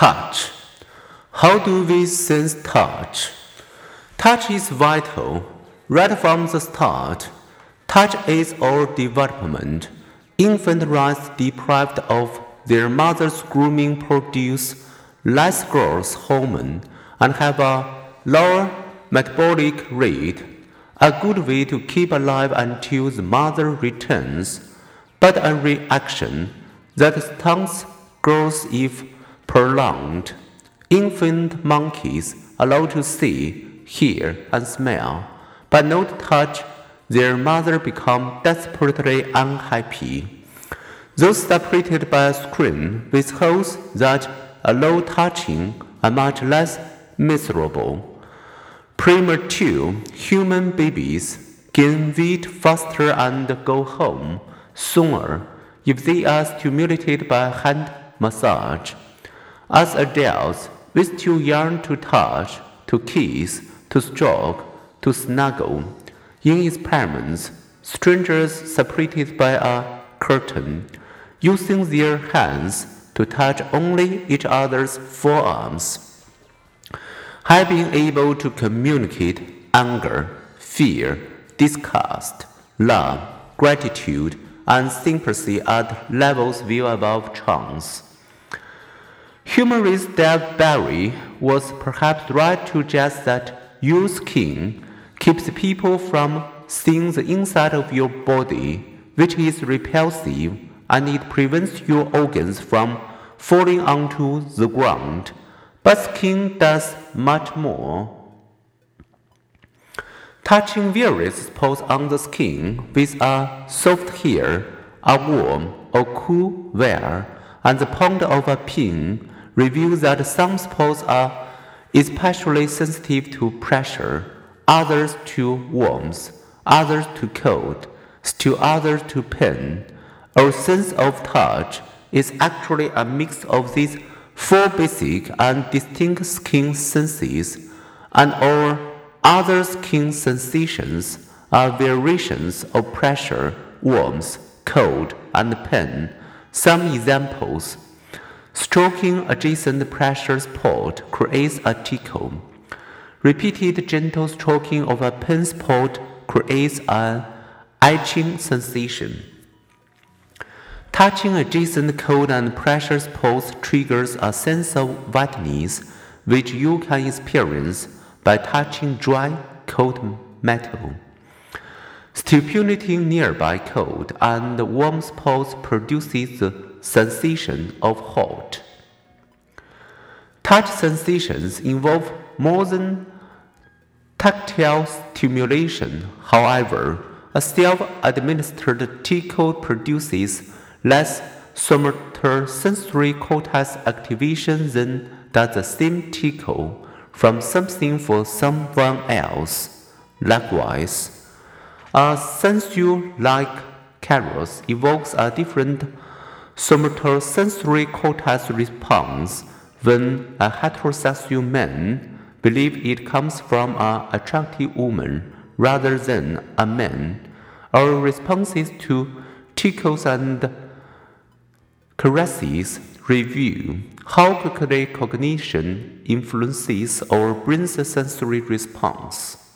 Touch. How do we sense touch? Touch is vital. Right from the start, touch aids our development. Infant rice deprived of their mother's grooming produce less growth hormone and have a lower metabolic rate, a good way to keep alive until the mother returns, but a reaction that stunts growth if prolonged. Infant monkeys allowed to see, hear, and smell, but not touch, their mother become desperately unhappy. Those separated by a screen with holes that allow touching are much less miserable. Premature human babies gain weight faster and go home sooner if they are stimulated by hand massage. As adults, we still yearn to touch, to kiss, to stroke, to snuggle. In experiments, strangers separated by a curtain, using their hands to touch only each other's forearms, have been able to communicate anger, fear, disgust, love, gratitude, and sympathy at levels well above chance. Humorist Dave Barry was perhaps right to suggest that your skin keeps people from seeing the inside of your body, which is repulsive, and it prevents your organs from falling onto the ground. But skin does much more. Touching various spots on the skin with a soft hair, a warm or cool wear, and the point of a pin reveals that some spots are especially sensitive to pressure, others to warmth, others to cold, still others to pain. Our sense of touch is actually a mix of these four basic and distinct skin senses, and our other skin sensations are variations of pressure, warmth, cold, and pain. Some examples Stroking adjacent pressure spot creates a tickle. Repeated gentle stroking of a pain spot creates an itching sensation. Touching adjacent cold and pressure spots triggers a sense of wetness, which you can experience by touching dry, cold metal. Stimulating nearby cold and warm spots produces sensation of hot. Touch sensations involve more than tactile stimulation. However, a self-administered tickle produces less somatosensory cortex activation than does the same tickle from something for someone else. Likewise, a sensual like caress evokes a different somatosensory cortex response when a heterosexual man believes it comes from an attractive woman rather than a man. Our responses to tickles and caresses review how quickly cognition influences our brain's sensory response.